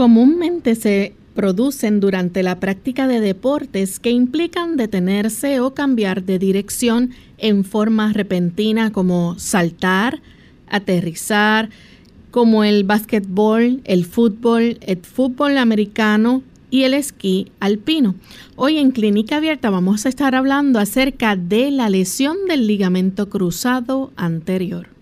Comúnmente se producen durante la práctica de deportes que implican detenerse o cambiar de dirección en forma repentina como saltar, aterrizar, como el básquetbol, el fútbol, el fútbol americano y el esquí alpino. Hoy en Clínica Abierta vamos a estar hablando acerca de la lesión del ligamento cruzado anterior.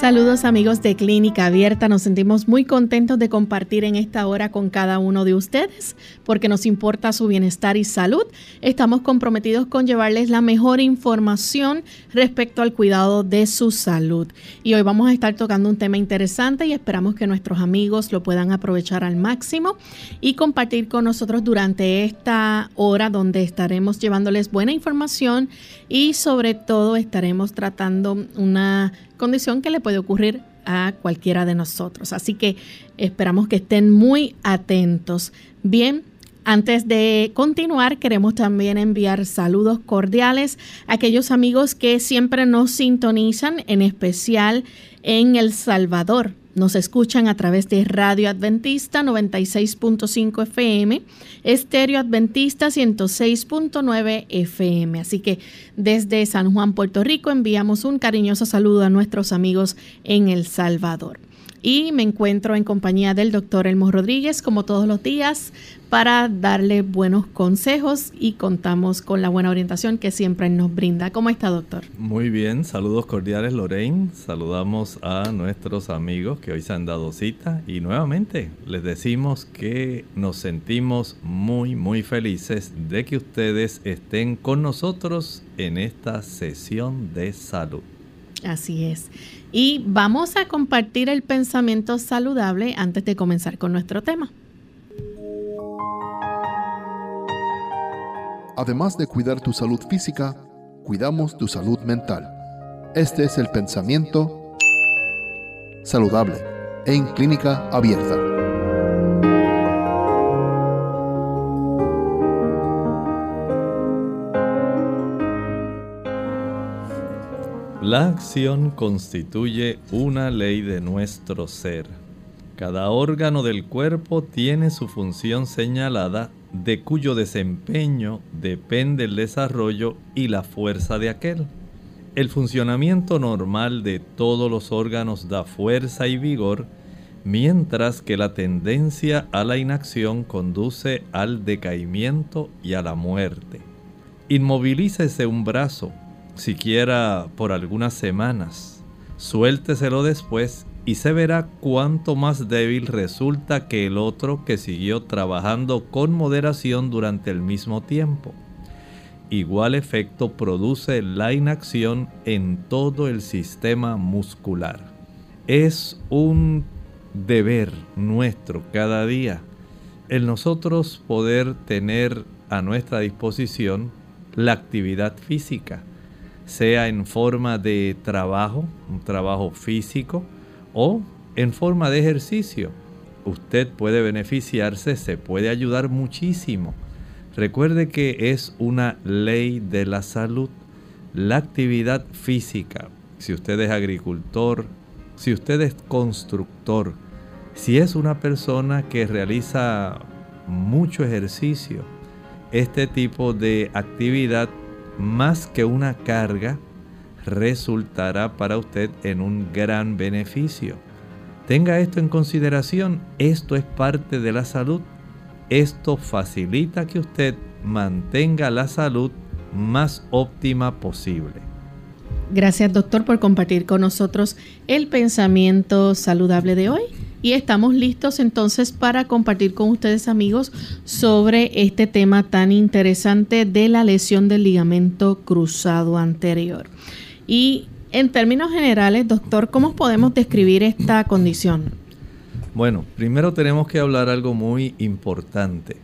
Saludos amigos de Clínica Abierta, nos sentimos muy contentos de compartir en esta hora con cada uno de ustedes porque nos importa su bienestar y salud. Estamos comprometidos con llevarles la mejor información respecto al cuidado de su salud. Y hoy vamos a estar tocando un tema interesante y esperamos que nuestros amigos lo puedan aprovechar al máximo y compartir con nosotros durante esta hora donde estaremos llevándoles buena información y sobre todo estaremos tratando una condición que le puede ocurrir a cualquiera de nosotros. Así que esperamos que estén muy atentos. Bien, antes de continuar, queremos también enviar saludos cordiales a aquellos amigos que siempre nos sintonizan, en especial en El Salvador. Nos escuchan a través de Radio Adventista 96.5 FM, Estéreo Adventista 106.9 FM. Así que desde San Juan, Puerto Rico, enviamos un cariñoso saludo a nuestros amigos en El Salvador y me encuentro en compañía del doctor Elmo Rodríguez como todos los días para darle buenos consejos y contamos con la buena orientación que siempre nos brinda. ¿Cómo está, doctor? Muy bien, saludos cordiales, Lorraine. Saludamos a nuestros amigos que hoy se han dado cita y nuevamente les decimos que nos sentimos muy, muy felices de que ustedes estén con nosotros en esta sesión de salud. Así es. Y vamos a compartir el pensamiento saludable antes de comenzar con nuestro tema. Además de cuidar tu salud física, cuidamos tu salud mental. Este es el pensamiento saludable en clínica abierta. La acción constituye una ley de nuestro ser. Cada órgano del cuerpo tiene su función señalada de cuyo desempeño depende el desarrollo y la fuerza de aquel. El funcionamiento normal de todos los órganos da fuerza y vigor, mientras que la tendencia a la inacción conduce al decaimiento y a la muerte. Inmovilícese un brazo, siquiera por algunas semanas. Suélteselo después y se verá cuánto más débil resulta que el otro que siguió trabajando con moderación durante el mismo tiempo. Igual efecto produce la inacción en todo el sistema muscular. Es un deber nuestro cada día el nosotros poder tener a nuestra disposición la actividad física sea en forma de trabajo, un trabajo físico, o en forma de ejercicio. Usted puede beneficiarse, se puede ayudar muchísimo. Recuerde que es una ley de la salud. La actividad física, si usted es agricultor, si usted es constructor, si es una persona que realiza mucho ejercicio, este tipo de actividad más que una carga, resultará para usted en un gran beneficio. Tenga esto en consideración, esto es parte de la salud. Esto facilita que usted mantenga la salud más óptima posible. Gracias doctor por compartir con nosotros el pensamiento saludable de hoy. Y estamos listos entonces para compartir con ustedes amigos sobre este tema tan interesante de la lesión del ligamento cruzado anterior. Y en términos generales, doctor, ¿cómo podemos describir esta condición? Bueno, primero tenemos que hablar algo muy importante.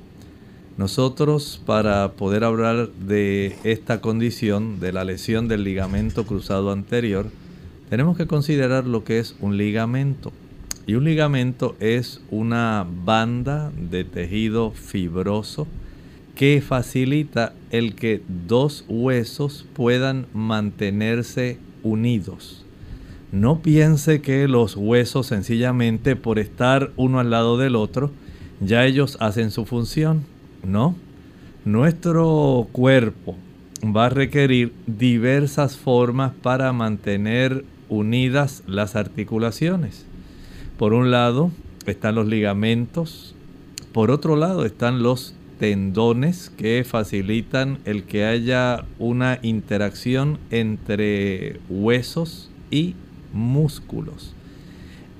Nosotros para poder hablar de esta condición, de la lesión del ligamento cruzado anterior, tenemos que considerar lo que es un ligamento. Y un ligamento es una banda de tejido fibroso que facilita el que dos huesos puedan mantenerse unidos. No piense que los huesos sencillamente por estar uno al lado del otro, ya ellos hacen su función. No. Nuestro cuerpo va a requerir diversas formas para mantener unidas las articulaciones. Por un lado están los ligamentos, por otro lado están los tendones que facilitan el que haya una interacción entre huesos y músculos.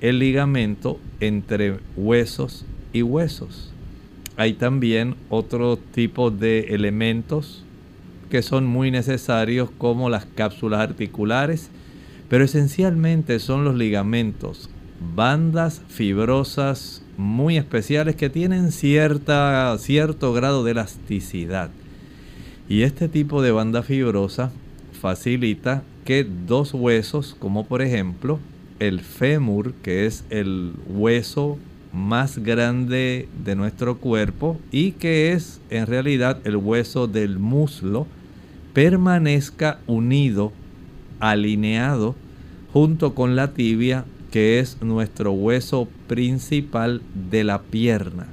El ligamento entre huesos y huesos. Hay también otro tipo de elementos que son muy necesarios como las cápsulas articulares, pero esencialmente son los ligamentos bandas fibrosas muy especiales que tienen cierta, cierto grado de elasticidad. Y este tipo de banda fibrosa facilita que dos huesos, como por ejemplo el fémur, que es el hueso más grande de nuestro cuerpo y que es en realidad el hueso del muslo, permanezca unido, alineado junto con la tibia que es nuestro hueso principal de la pierna.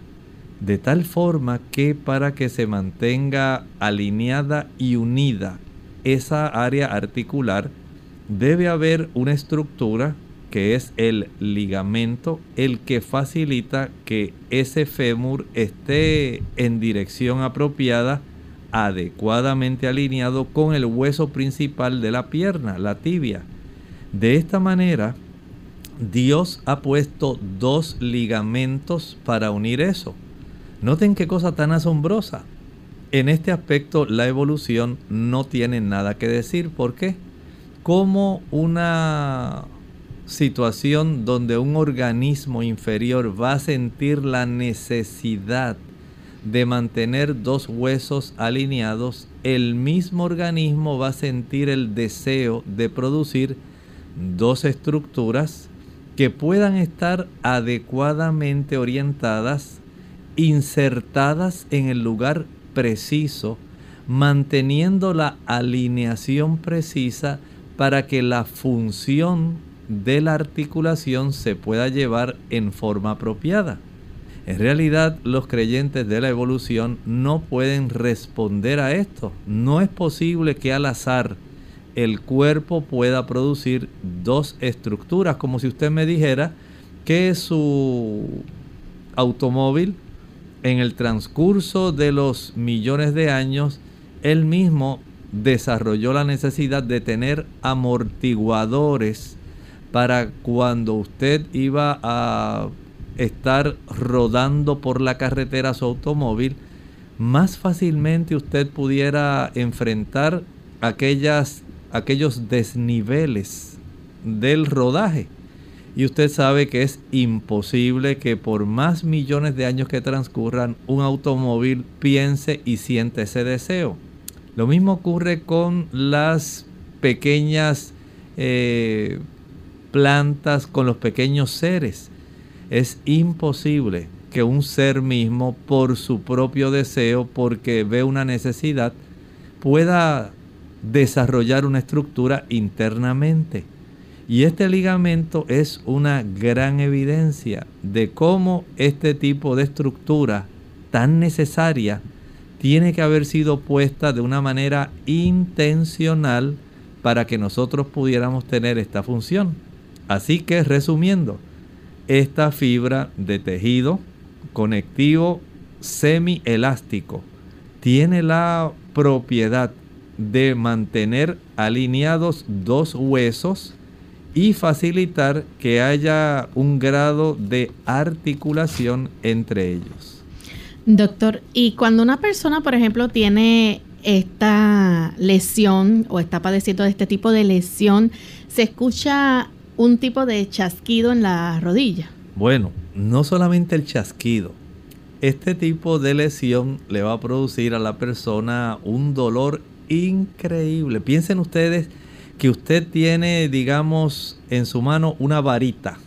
De tal forma que para que se mantenga alineada y unida esa área articular, debe haber una estructura que es el ligamento, el que facilita que ese fémur esté en dirección apropiada, adecuadamente alineado con el hueso principal de la pierna, la tibia. De esta manera, Dios ha puesto dos ligamentos para unir eso. Noten qué cosa tan asombrosa. En este aspecto la evolución no tiene nada que decir. ¿Por qué? Como una situación donde un organismo inferior va a sentir la necesidad de mantener dos huesos alineados, el mismo organismo va a sentir el deseo de producir dos estructuras que puedan estar adecuadamente orientadas, insertadas en el lugar preciso, manteniendo la alineación precisa para que la función de la articulación se pueda llevar en forma apropiada. En realidad los creyentes de la evolución no pueden responder a esto. No es posible que al azar el cuerpo pueda producir dos estructuras, como si usted me dijera que su automóvil en el transcurso de los millones de años, él mismo desarrolló la necesidad de tener amortiguadores para cuando usted iba a estar rodando por la carretera su automóvil, más fácilmente usted pudiera enfrentar aquellas aquellos desniveles del rodaje. Y usted sabe que es imposible que por más millones de años que transcurran un automóvil piense y siente ese deseo. Lo mismo ocurre con las pequeñas eh, plantas, con los pequeños seres. Es imposible que un ser mismo, por su propio deseo, porque ve una necesidad, pueda desarrollar una estructura internamente. Y este ligamento es una gran evidencia de cómo este tipo de estructura tan necesaria tiene que haber sido puesta de una manera intencional para que nosotros pudiéramos tener esta función. Así que resumiendo, esta fibra de tejido conectivo semielástico tiene la propiedad de mantener alineados dos huesos y facilitar que haya un grado de articulación entre ellos. Doctor, y cuando una persona, por ejemplo, tiene esta lesión o está padeciendo de este tipo de lesión, ¿se escucha un tipo de chasquido en la rodilla? Bueno, no solamente el chasquido. Este tipo de lesión le va a producir a la persona un dolor increíble. Piensen ustedes que usted tiene, digamos, en su mano una varita.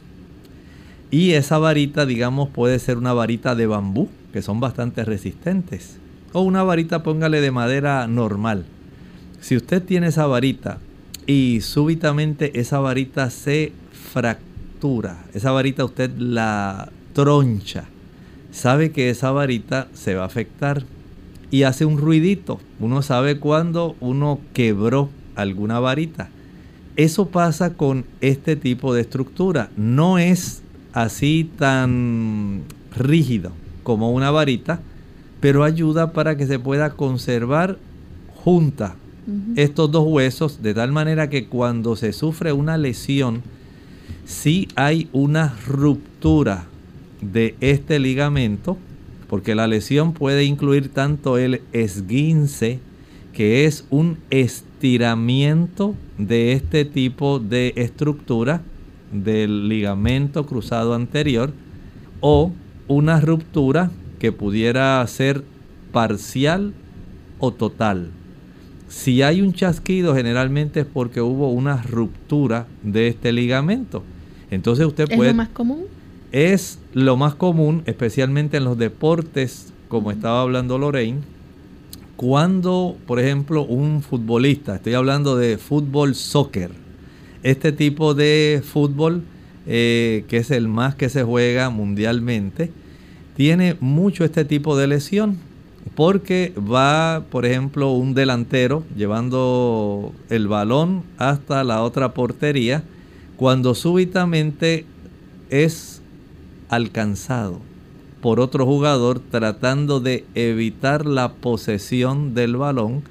Y esa varita, digamos, puede ser una varita de bambú, que son bastante resistentes. O una varita, póngale de madera normal. Si usted tiene esa varita y súbitamente esa varita se fractura, esa varita usted la troncha, sabe que esa varita se va a afectar y hace un ruidito. Uno sabe cuando uno quebró alguna varita. Eso pasa con este tipo de estructura. No es así tan rígido como una varita, pero ayuda para que se pueda conservar junta estos dos huesos de tal manera que cuando se sufre una lesión, si hay una ruptura de este ligamento, porque la lesión puede incluir tanto el esguince, que es un estiramiento de este tipo de estructura del ligamento cruzado anterior, o una ruptura que pudiera ser parcial o total. Si hay un chasquido, generalmente es porque hubo una ruptura de este ligamento. Entonces usted puede... ¿Es lo más común? Es lo más común, especialmente en los deportes, como estaba hablando Lorraine, cuando, por ejemplo, un futbolista, estoy hablando de fútbol soccer, este tipo de fútbol, eh, que es el más que se juega mundialmente, tiene mucho este tipo de lesión porque va, por ejemplo, un delantero llevando el balón hasta la otra portería cuando súbitamente es alcanzado por otro jugador tratando de evitar la posesión del balón.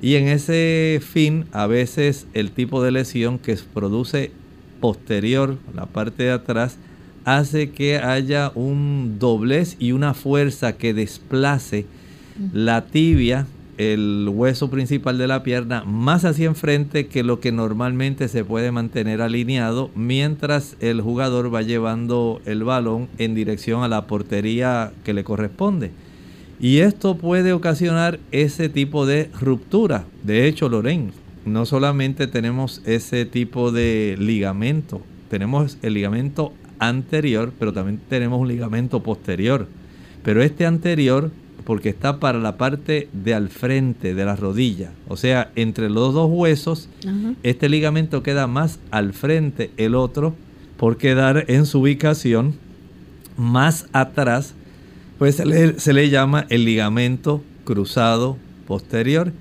Y en ese fin a veces el tipo de lesión que se produce posterior, la parte de atrás, hace que haya un doblez y una fuerza que desplace la tibia, el hueso principal de la pierna, más hacia enfrente que lo que normalmente se puede mantener alineado mientras el jugador va llevando el balón en dirección a la portería que le corresponde. Y esto puede ocasionar ese tipo de ruptura. De hecho, Loren, no solamente tenemos ese tipo de ligamento, tenemos el ligamento anterior, pero también tenemos un ligamento posterior. Pero este anterior, porque está para la parte de al frente de la rodilla, o sea, entre los dos huesos, este ligamento queda más al frente, el otro, por quedar en su ubicación más atrás, pues se le, se le llama el ligamento cruzado posterior.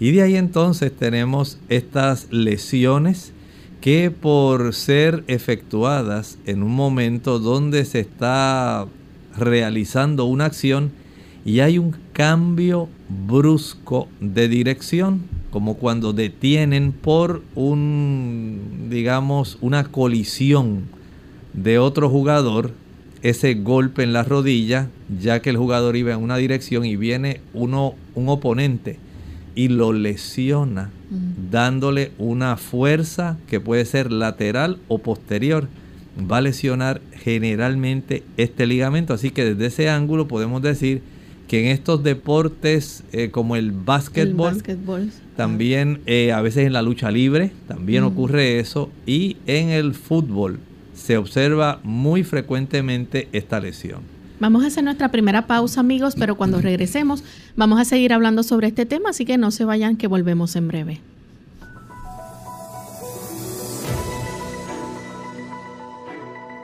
Y de ahí entonces tenemos estas lesiones que por ser efectuadas en un momento donde se está realizando una acción y hay un cambio brusco de dirección, como cuando detienen por un, digamos, una colisión de otro jugador, ese golpe en la rodilla, ya que el jugador iba en una dirección y viene uno, un oponente y lo lesiona dándole una fuerza que puede ser lateral o posterior. Va a lesionar generalmente este ligamento. Así que desde ese ángulo podemos decir que en estos deportes eh, como el básquetbol, también eh, a veces en la lucha libre también ocurre eso y en el fútbol se observa muy frecuentemente esta lesión. Vamos a hacer nuestra primera pausa, amigos, pero cuando regresemos vamos a seguir hablando sobre este tema, así que no se vayan, que volvemos en breve.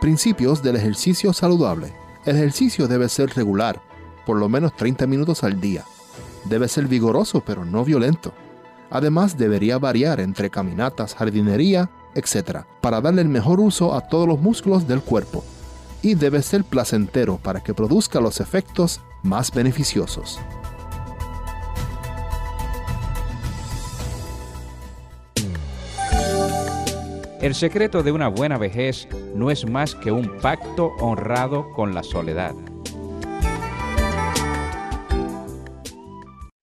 Principios del ejercicio saludable. El ejercicio debe ser regular, por lo menos 30 minutos al día. Debe ser vigoroso, pero no violento. Además, debería variar entre caminatas, jardinería, etc., para darle el mejor uso a todos los músculos del cuerpo y debe ser placentero para que produzca los efectos más beneficiosos. El secreto de una buena vejez no es más que un pacto honrado con la soledad.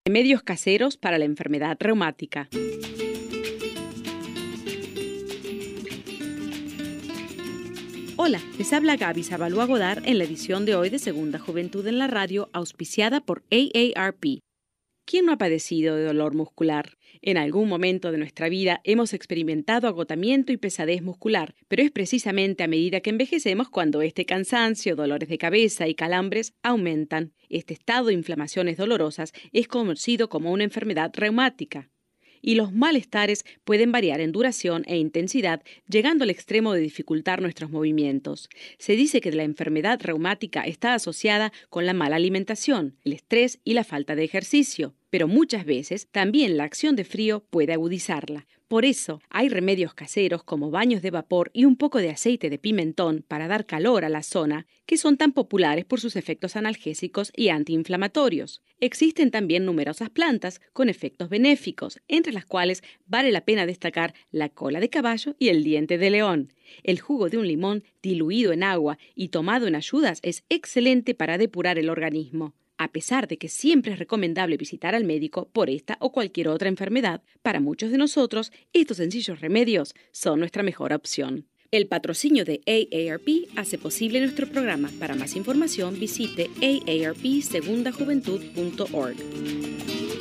Remedios caseros para la enfermedad reumática. Hola, les habla Gaby Zabalúa Godard en la edición de hoy de Segunda Juventud en la Radio, auspiciada por AARP. ¿Quién no ha padecido de dolor muscular? En algún momento de nuestra vida hemos experimentado agotamiento y pesadez muscular, pero es precisamente a medida que envejecemos cuando este cansancio, dolores de cabeza y calambres aumentan. Este estado de inflamaciones dolorosas es conocido como una enfermedad reumática y los malestares pueden variar en duración e intensidad, llegando al extremo de dificultar nuestros movimientos. Se dice que la enfermedad reumática está asociada con la mala alimentación, el estrés y la falta de ejercicio, pero muchas veces también la acción de frío puede agudizarla. Por eso, hay remedios caseros como baños de vapor y un poco de aceite de pimentón para dar calor a la zona, que son tan populares por sus efectos analgésicos y antiinflamatorios. Existen también numerosas plantas con efectos benéficos, entre las cuales vale la pena destacar la cola de caballo y el diente de león. El jugo de un limón diluido en agua y tomado en ayudas es excelente para depurar el organismo a pesar de que siempre es recomendable visitar al médico por esta o cualquier otra enfermedad, para muchos de nosotros estos sencillos remedios son nuestra mejor opción. El patrocinio de AARP hace posible nuestro programa. Para más información visite aarpsegundajuventud.org.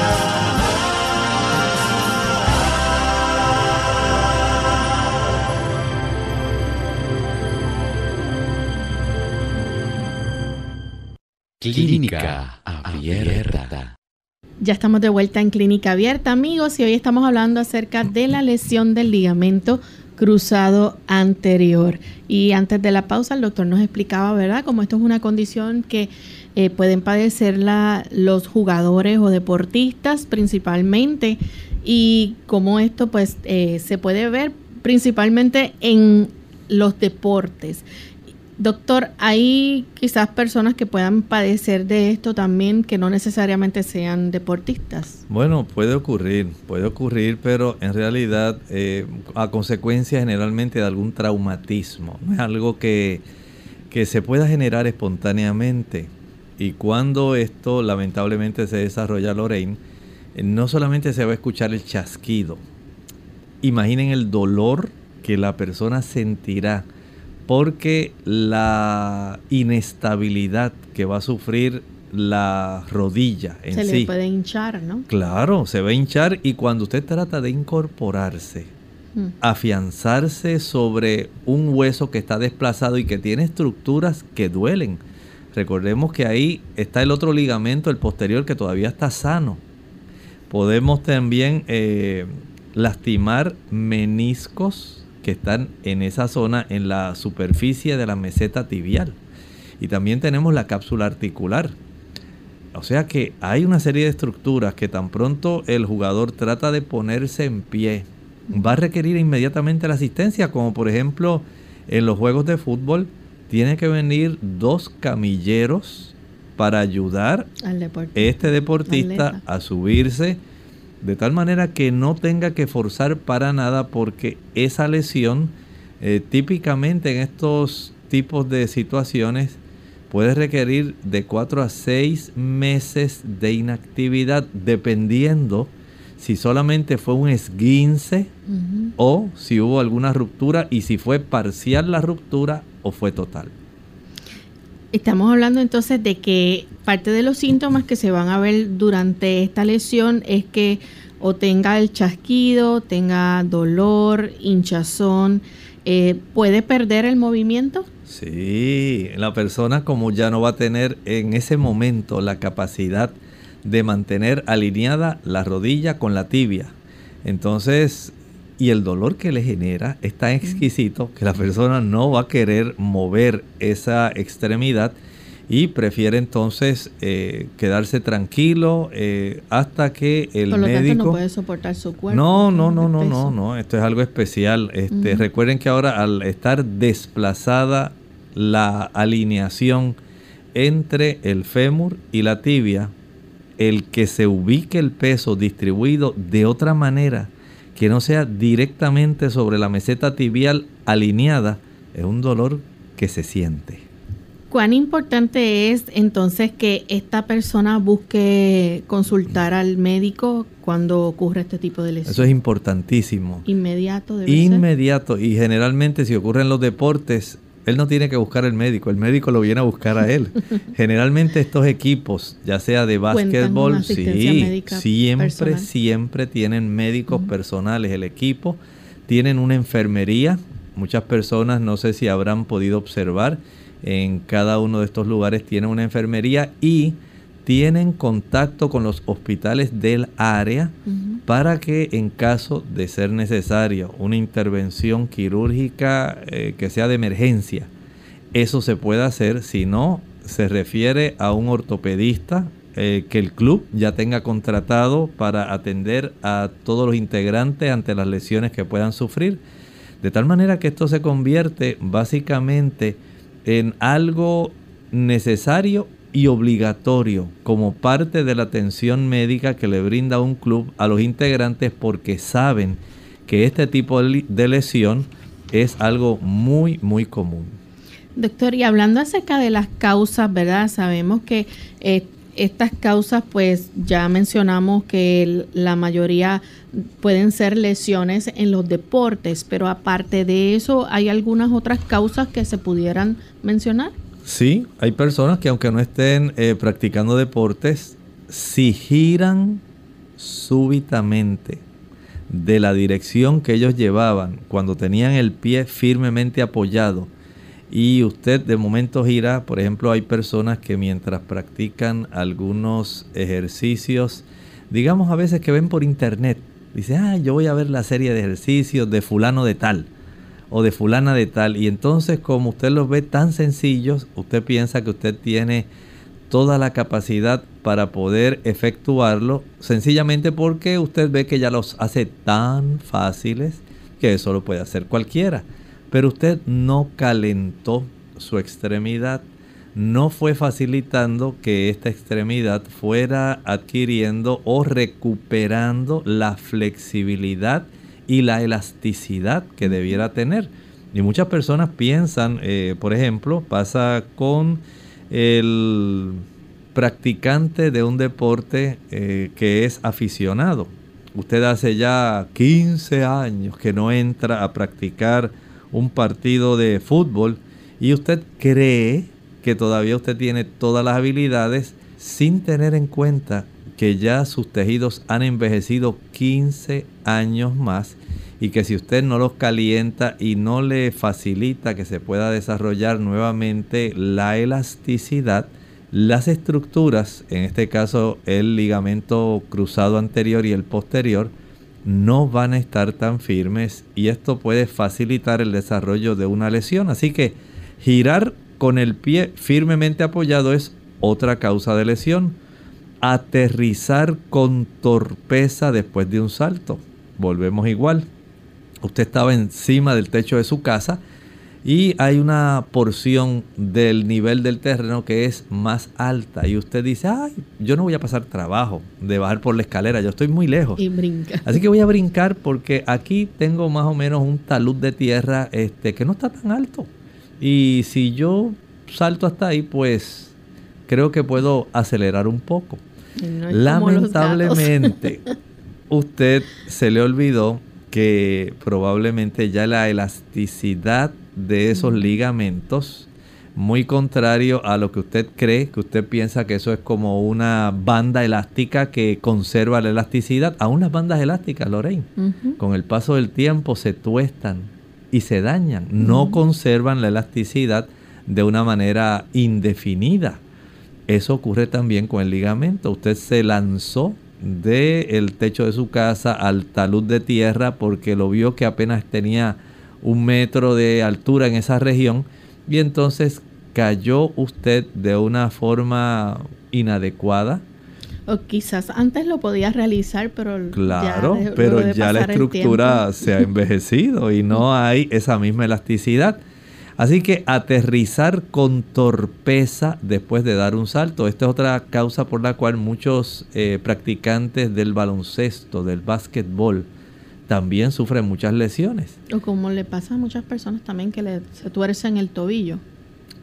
Clínica Abierta. Ya estamos de vuelta en Clínica Abierta, amigos, y hoy estamos hablando acerca de la lesión del ligamento cruzado anterior. Y antes de la pausa, el doctor nos explicaba, ¿verdad?, cómo esto es una condición que eh, pueden padecer los jugadores o deportistas principalmente, y cómo esto, pues, eh, se puede ver principalmente en los deportes. Doctor, ¿hay quizás personas que puedan padecer de esto también que no necesariamente sean deportistas? Bueno, puede ocurrir, puede ocurrir, pero en realidad eh, a consecuencia generalmente de algún traumatismo. No es algo que, que se pueda generar espontáneamente. Y cuando esto lamentablemente se desarrolla, Lorraine, eh, no solamente se va a escuchar el chasquido, imaginen el dolor que la persona sentirá porque la inestabilidad que va a sufrir la rodilla en se le puede hinchar, ¿no? Claro, se va a hinchar y cuando usted trata de incorporarse, mm. afianzarse sobre un hueso que está desplazado y que tiene estructuras que duelen. Recordemos que ahí está el otro ligamento, el posterior, que todavía está sano. Podemos también eh, lastimar meniscos, que están en esa zona, en la superficie de la meseta tibial. Y también tenemos la cápsula articular. O sea que hay una serie de estructuras que tan pronto el jugador trata de ponerse en pie, va a requerir inmediatamente la asistencia, como por ejemplo en los juegos de fútbol, tiene que venir dos camilleros para ayudar a este deportista a subirse de tal manera que no tenga que forzar para nada porque esa lesión eh, típicamente en estos tipos de situaciones puede requerir de 4 a 6 meses de inactividad dependiendo si solamente fue un esguince o si hubo alguna ruptura y si fue parcial la ruptura o fue total. Estamos hablando entonces de que parte de los síntomas que se van a ver durante esta lesión es que o tenga el chasquido, tenga dolor, hinchazón, eh, ¿puede perder el movimiento? Sí, la persona como ya no va a tener en ese momento la capacidad de mantener alineada la rodilla con la tibia. Entonces, y el dolor que le genera es tan exquisito que la persona no va a querer mover esa extremidad y prefiere entonces eh, quedarse tranquilo eh, hasta que el Por lo médico tanto no puede soportar su cuerpo. no, no, no, no, no, no. Esto es algo especial. Este. Recuerden que ahora al estar desplazada la alineación entre el fémur y la tibia, el que se ubique el peso distribuido de otra manera, que no sea directamente sobre la meseta tibial alineada, es un dolor que se siente. ¿Cuán importante es entonces que esta persona busque consultar al médico cuando ocurre este tipo de lesión? Eso es importantísimo. Inmediato ser. Inmediato. Y generalmente si ocurre en los deportes, él no tiene que buscar el médico, el médico lo viene a buscar a él. generalmente estos equipos, ya sea de básquetbol, sí, siempre, personal. siempre tienen médicos personales el equipo, tienen una enfermería. Muchas personas, no sé si habrán podido observar, en cada uno de estos lugares tienen una enfermería y tienen contacto con los hospitales del área para que en caso de ser necesario una intervención quirúrgica eh, que sea de emergencia, eso se puede hacer, si no, se refiere a un ortopedista eh, que el club ya tenga contratado para atender a todos los integrantes ante las lesiones que puedan sufrir. De tal manera que esto se convierte básicamente en algo necesario y obligatorio como parte de la atención médica que le brinda un club a los integrantes porque saben que este tipo de lesión es algo muy muy común. Doctor, y hablando acerca de las causas, ¿verdad? Sabemos que eh, estas causas, pues ya mencionamos que la mayoría pueden ser lesiones en los deportes, pero aparte de eso, ¿hay algunas otras causas que se pudieran mencionar? Sí, hay personas que aunque no estén eh, practicando deportes, si giran súbitamente de la dirección que ellos llevaban cuando tenían el pie firmemente apoyado. Y usted de momento gira, por ejemplo, hay personas que mientras practican algunos ejercicios, digamos a veces que ven por internet, dice, ah, yo voy a ver la serie de ejercicios de fulano de tal o de fulana de tal. Y entonces como usted los ve tan sencillos, usted piensa que usted tiene toda la capacidad para poder efectuarlo, sencillamente porque usted ve que ya los hace tan fáciles que eso lo puede hacer cualquiera. Pero usted no calentó su extremidad, no fue facilitando que esta extremidad fuera adquiriendo o recuperando la flexibilidad y la elasticidad que debiera tener. Y muchas personas piensan, eh, por ejemplo, pasa con el practicante de un deporte eh, que es aficionado. Usted hace ya 15 años que no entra a practicar un partido de fútbol y usted cree que todavía usted tiene todas las habilidades sin tener en cuenta que ya sus tejidos han envejecido 15 años más y que si usted no los calienta y no le facilita que se pueda desarrollar nuevamente la elasticidad, las estructuras, en este caso el ligamento cruzado anterior y el posterior, no van a estar tan firmes y esto puede facilitar el desarrollo de una lesión. Así que girar con el pie firmemente apoyado es otra causa de lesión. Aterrizar con torpeza después de un salto. Volvemos igual. Usted estaba encima del techo de su casa y hay una porción del nivel del terreno que es más alta y usted dice, ay, yo no voy a pasar trabajo de bajar por la escalera, yo estoy muy lejos. Y brinca. Así que voy a brincar porque aquí tengo más o menos un talud de tierra este, que no está tan alto. Y si yo salto hasta ahí, pues creo que puedo acelerar un poco. No. Lamentablemente, usted se le olvidó que probablemente ya la elasticidad de esos ligamentos, muy contrario a lo que usted cree, que usted piensa que eso es como una banda elástica que conserva la elasticidad. Aún las bandas elásticas, Lorraine, con el paso del tiempo se tuestan y se dañan, no conservan la elasticidad de una manera indefinida. Eso ocurre también con el ligamento. Usted se lanzó del techo de su casa al talud de tierra porque lo vio que apenas tenía un metro de altura en esa región y entonces cayó usted de una forma inadecuada. O quizás antes lo podía realizar, pero claro, pero ya la estructura se ha envejecido y no hay esa misma elasticidad. Así que aterrizar con torpeza después de dar un salto. Esta es otra causa por la cual muchos eh, practicantes del baloncesto, del básquetbol, también sufren muchas lesiones. O como le pasa a muchas personas también que le, se tuercen el tobillo.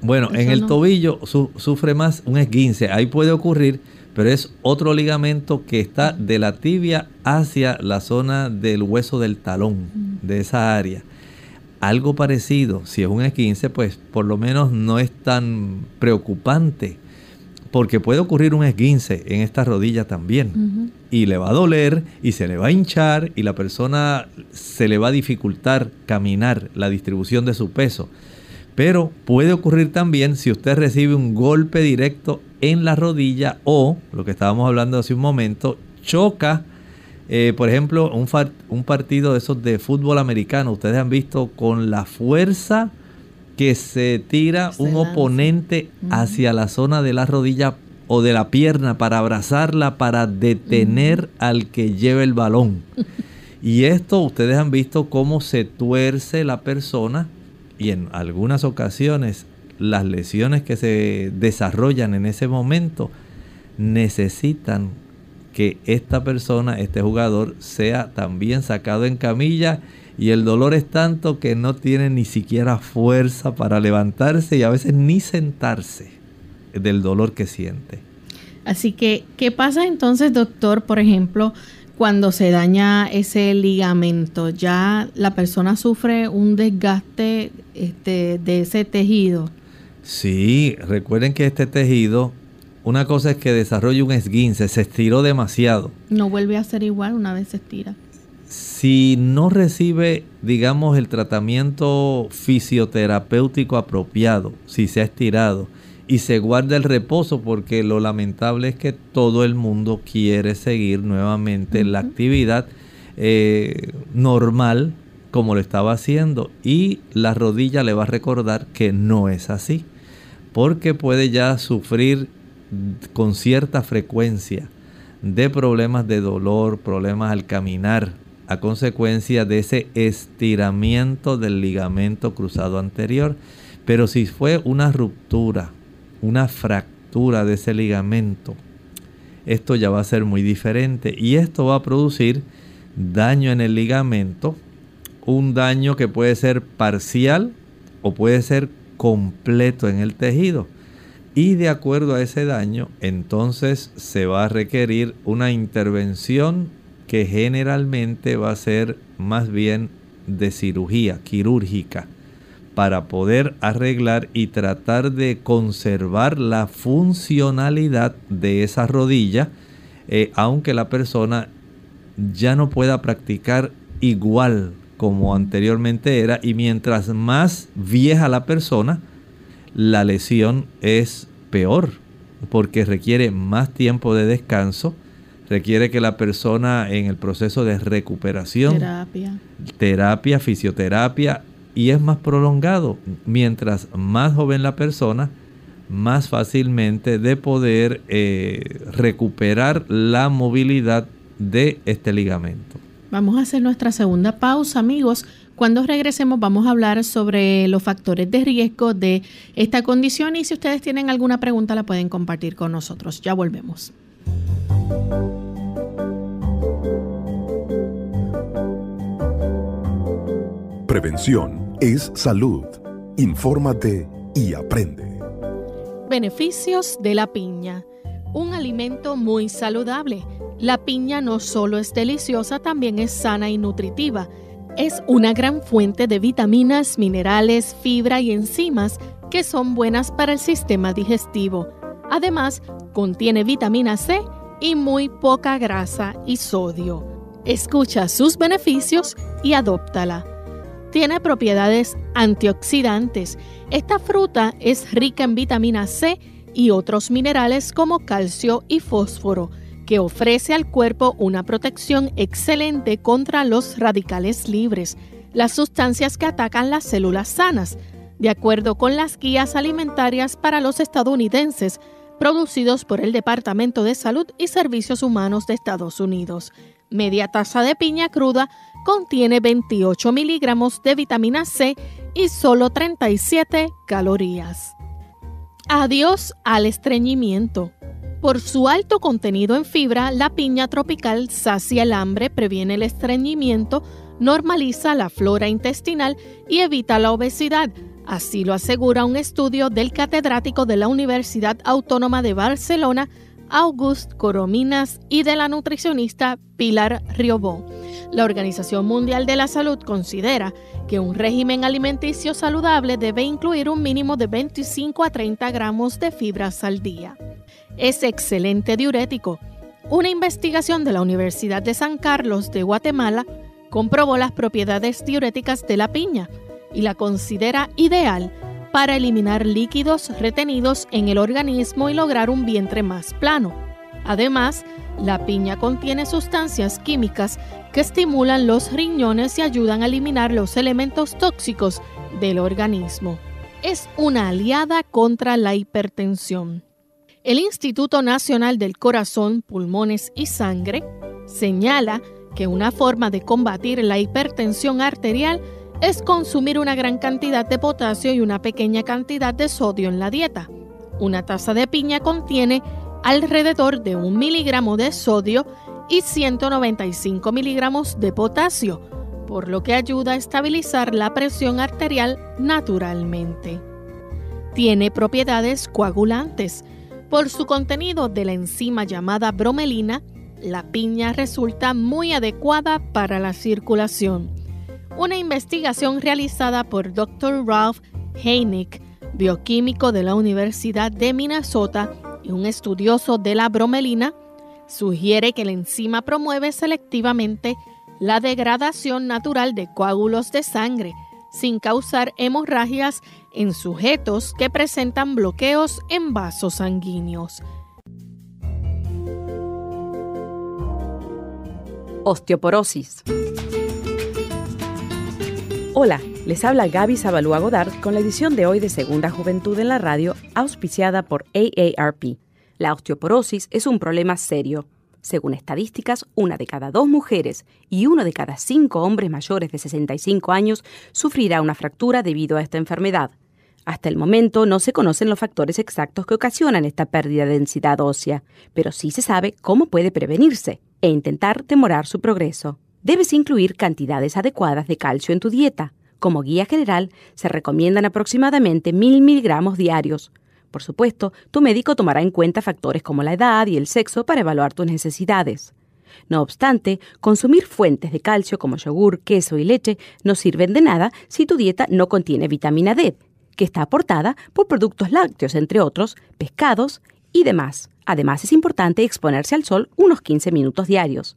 Bueno, en el tobillo sufre más un esguince. Ahí puede ocurrir, pero es otro ligamento que está de la tibia hacia la zona del hueso del talón, de esa área algo parecido, si es un esguince, pues por lo menos no es tan preocupante, porque puede ocurrir un esguince en esta rodilla también, y le va a doler, y se le va a hinchar, y la persona se le va a dificultar caminar, la distribución de su peso. Pero puede ocurrir también si usted recibe un golpe directo en la rodilla o, lo que estábamos hablando hace un momento, choca eh, por ejemplo, un, un, partido de esos de fútbol americano, ustedes han visto con la fuerza que se tira un oponente hacia la zona de la rodilla o de la pierna para abrazarla, para detener al que lleva el balón. y esto ustedes han visto cómo se tuerce la persona y en algunas ocasiones las lesiones que se desarrollan en ese momento necesitan que esta persona, este jugador, sea también sacado en camilla y el dolor es tanto que no tiene ni siquiera fuerza para levantarse y a veces ni sentarse del dolor que siente. Así que, ¿qué pasa entonces, doctor, por ejemplo, cuando se daña ese ligamento? Ya la persona sufre un desgaste este, de ese tejido. Sí, recuerden que este tejido una cosa es que desarrolle un esguince, se estiró demasiado. No vuelve a ser igual una vez se estira. Si no recibe, digamos, el tratamiento fisioterapéutico apropiado, si se ha estirado, y se guarda el reposo, porque lo lamentable es que todo el mundo quiere seguir nuevamente la actividad eh, normal como lo estaba haciendo, y la rodilla le va a recordar que no es así, porque puede ya sufrir con cierta frecuencia de problemas de dolor, problemas al caminar, a consecuencia de ese estiramiento del ligamento cruzado anterior. Pero si fue una ruptura, una fractura de ese ligamento, esto ya va a ser muy diferente y esto va a producir daño en el ligamento, un daño que puede ser parcial o puede ser completo en el tejido. Y de acuerdo a ese daño, entonces se va a requerir una intervención que generalmente va a ser más bien de cirugía quirúrgica para poder arreglar y tratar de conservar la funcionalidad de esa rodilla, eh, aunque la persona ya no pueda practicar igual como anteriormente era. Y mientras más vieja la persona, la lesión es peor porque requiere más tiempo de descanso, requiere que la persona en el proceso de recuperación, terapia, terapia fisioterapia, y es más prolongado. Mientras más joven la persona, más fácilmente de poder eh, recuperar la movilidad de este ligamento. Vamos a hacer nuestra segunda pausa, amigos. Cuando regresemos vamos a hablar sobre los factores de riesgo de esta condición y si ustedes tienen alguna pregunta la pueden compartir con nosotros. Ya volvemos. Prevención es salud. Infórmate y aprende. Beneficios de la piña. Un alimento muy saludable. La piña no solo es deliciosa, también es sana y nutritiva es una gran fuente de vitaminas, minerales, fibra y enzimas que son buenas para el sistema digestivo. Además, contiene vitamina C y muy poca grasa y sodio. Escucha sus beneficios y adóptala. tiene propiedades antioxidantes. Esta fruta es rica en vitamina C y otros minerales como calcio y fósforo, que ofrece al cuerpo una protección excelente contra los radicales libres, las sustancias que atacan las células sanas, de acuerdo con las guías alimentarias para los estadounidenses producidos por el Departamento de Salud y Servicios Humanos de Estados Unidos. Media taza de piña cruda contiene 28 miligramos de vitamina C y solo 37 calorías. Adiós al estreñimiento. Por su alto contenido en fibra, la piña tropical sacia el hambre, previene el estreñimiento, normaliza la flora intestinal y evita la obesidad. Así lo asegura un estudio del catedrático de la Universidad Autónoma de Barcelona, August Corominas, y de la nutricionista Pilar Riobó. La Organización Mundial de la Salud considera que un régimen alimenticio saludable debe incluir un mínimo de 25 a 30 gramos de fibras al día. Es excelente diurético. Una investigación de la Universidad de San Carlos de Guatemala comprobó las propiedades diuréticas de la piña y la considera ideal para eliminar líquidos retenidos en el organismo y lograr un vientre más plano. Además, la piña contiene sustancias químicas que estimulan los riñones y ayudan a eliminar los elementos tóxicos del organismo. Es una aliada contra la hipertensión. El Instituto Nacional del Corazón, Pulmones y Sangre señala que una forma de combatir la hipertensión arterial es consumir una gran cantidad de potasio y una pequeña cantidad de sodio en la dieta. Una taza de piña contiene alrededor de un miligramo de sodio y 195 miligramos de potasio, por lo que ayuda a estabilizar la presión arterial naturalmente. Tiene propiedades coagulantes. Por su contenido de la enzima llamada bromelina, la piña resulta muy adecuada para la circulación. Una investigación realizada por Dr. Ralph Heineck, bioquímico de la Universidad de Minnesota y un estudioso de la bromelina, sugiere que la enzima promueve selectivamente la degradación natural de coágulos de sangre sin causar hemorragias en sujetos que presentan bloqueos en vasos sanguíneos. Osteoporosis. Hola, les habla Gaby Zabalúa Godard con la edición de hoy de Segunda Juventud en la Radio, auspiciada por AARP. La osteoporosis es un problema serio. Según estadísticas, una de cada dos mujeres y uno de cada cinco hombres mayores de 65 años sufrirá una fractura debido a esta enfermedad. Hasta el momento no se conocen los factores exactos que ocasionan esta pérdida de densidad ósea, pero sí se sabe cómo puede prevenirse e intentar demorar su progreso. Debes incluir cantidades adecuadas de calcio en tu dieta. Como guía general, se recomiendan aproximadamente 1000 miligramos diarios. Por supuesto, tu médico tomará en cuenta factores como la edad y el sexo para evaluar tus necesidades. No obstante, consumir fuentes de calcio como yogur, queso y leche no sirven de nada si tu dieta no contiene vitamina D, que está aportada por productos lácteos, entre otros, pescados y demás. Además, es importante exponerse al sol unos 15 minutos diarios.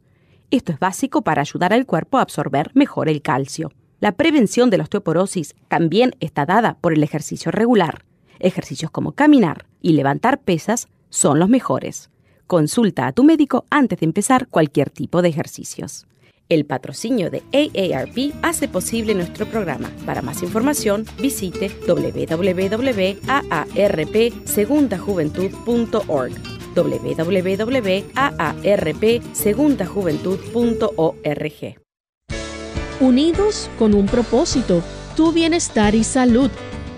Esto es básico para ayudar al cuerpo a absorber mejor el calcio. La prevención de la osteoporosis también está dada por el ejercicio regular. Ejercicios como caminar y levantar pesas son los mejores. Consulta a tu médico antes de empezar cualquier tipo de ejercicios. El patrocinio de AARP hace posible nuestro programa. Para más información, visite www.aarpsegundajuventud.org www.aarpsegundajuventud.org. Unidos con un propósito, tu bienestar y salud.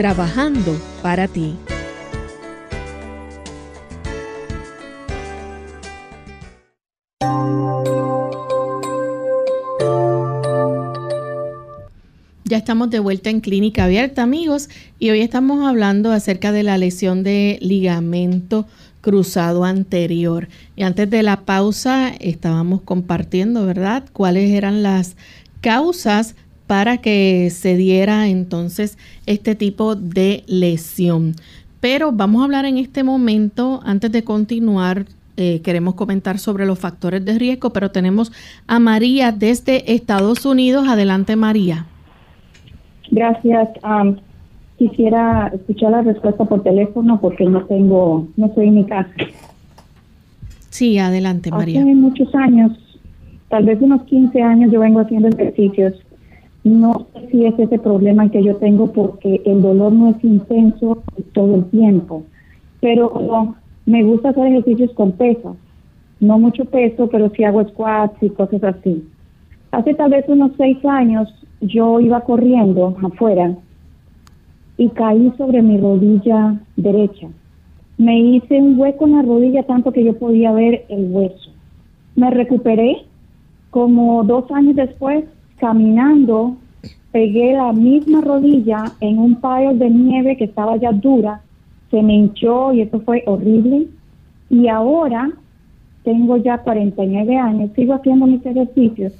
trabajando para ti. Ya estamos de vuelta en clínica abierta, amigos, y hoy estamos hablando acerca de la lesión de ligamento cruzado anterior. Y antes de la pausa estábamos compartiendo, ¿verdad?, cuáles eran las causas para que se diera entonces este tipo de lesión. Pero vamos a hablar en este momento, antes de continuar, eh, queremos comentar sobre los factores de riesgo, pero tenemos a María desde Estados Unidos. Adelante, María. Gracias. quisiera escuchar la respuesta por teléfono porque no tengo, no estoy en mi casa. Sí, adelante, María. Hace muchos años, tal vez unos 15 años, yo vengo haciendo ejercicios. No sé si es ese problema que yo tengo porque el dolor no es intenso todo el tiempo, pero me gusta hacer ejercicios con peso. No mucho peso, pero sí hago squats y cosas así. Hace tal vez unos seis años yo iba corriendo afuera y caí sobre mi rodilla derecha. Me hice un hueco en la rodilla tanto que yo podía ver el hueso. Me recuperé como dos años después, caminando, pegué la misma rodilla en un pile de nieve que estaba ya dura, se me hinchó y eso fue horrible. Y ahora tengo ya 49 años, sigo haciendo mis ejercicios,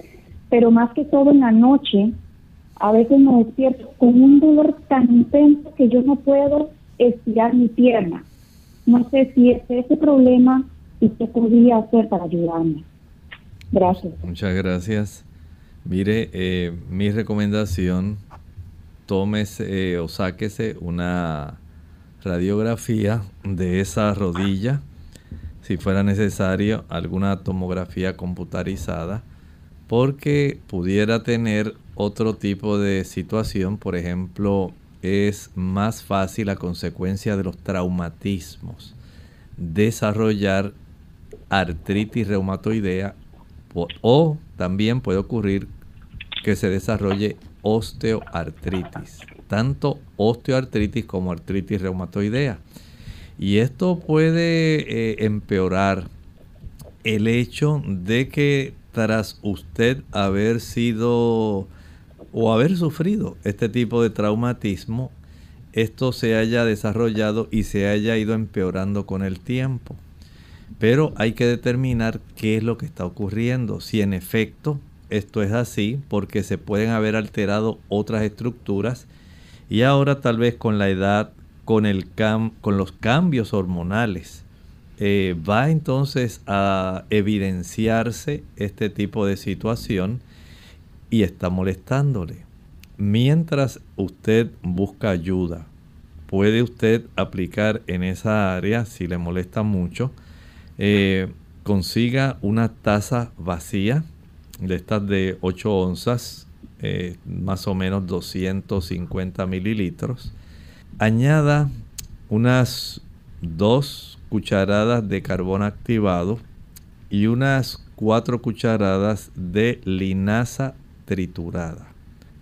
pero más que todo en la noche a veces me despierto con un dolor tan intenso que yo no puedo estirar mi pierna. No sé si es ese problema y qué podría hacer para ayudarme. Gracias. Muchas gracias. Mire, eh, mi recomendación, tómese eh, o sáquese una radiografía de esa rodilla, si fuera necesario alguna tomografía computarizada, porque pudiera tener otro tipo de situación, por ejemplo, es más fácil a consecuencia de los traumatismos desarrollar artritis reumatoidea o también puede ocurrir que se desarrolle osteoartritis, tanto osteoartritis como artritis reumatoidea. Y esto puede eh, empeorar el hecho de que tras usted haber sido o haber sufrido este tipo de traumatismo, esto se haya desarrollado y se haya ido empeorando con el tiempo. Pero hay que determinar qué es lo que está ocurriendo, si en efecto esto es así, porque se pueden haber alterado otras estructuras y ahora tal vez con la edad, con, el con los cambios hormonales, eh, va entonces a evidenciarse este tipo de situación y está molestándole. Mientras usted busca ayuda, puede usted aplicar en esa área, si le molesta mucho, eh, consiga una taza vacía de estas de 8 onzas, eh, más o menos 250 mililitros. Añada unas dos cucharadas de carbón activado y unas cuatro cucharadas de linaza triturada.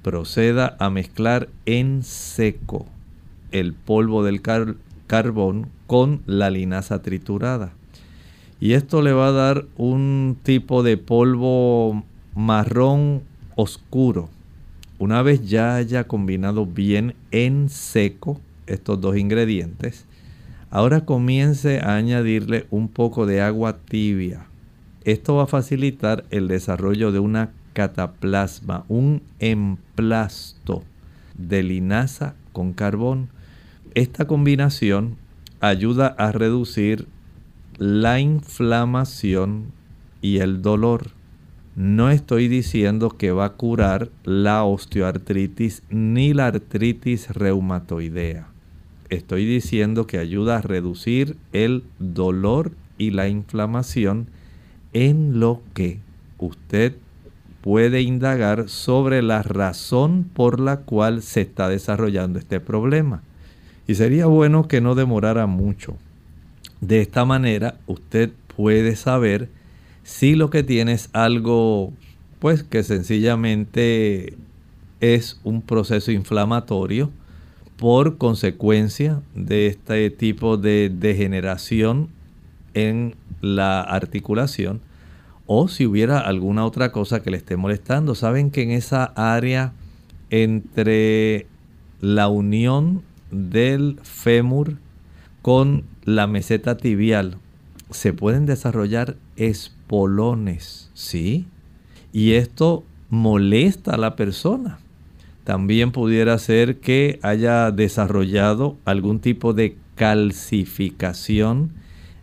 Proceda a mezclar en seco el polvo del carbón con la linaza triturada. Y esto le va a dar un tipo de polvo marrón oscuro. Una vez ya haya combinado bien en seco estos dos ingredientes, ahora comience a añadirle un poco de agua tibia. Esto va a facilitar el desarrollo de una cataplasma, un emplasto de linaza con carbón. Esta combinación ayuda a reducir la inflamación y el dolor. No estoy diciendo que va a curar la osteoartritis ni la artritis reumatoidea. Estoy diciendo que ayuda a reducir el dolor y la inflamación en lo que usted puede indagar sobre la razón por la cual se está desarrollando este problema. Y sería bueno que no demorara mucho. De esta manera usted puede saber si lo que tiene es algo, pues que sencillamente es un proceso inflamatorio por consecuencia de este tipo de degeneración en la articulación o si hubiera alguna otra cosa que le esté molestando. Saben que en esa área entre la unión del fémur con la meseta tibial se pueden desarrollar espolones, ¿sí? Y esto molesta a la persona. También pudiera ser que haya desarrollado algún tipo de calcificación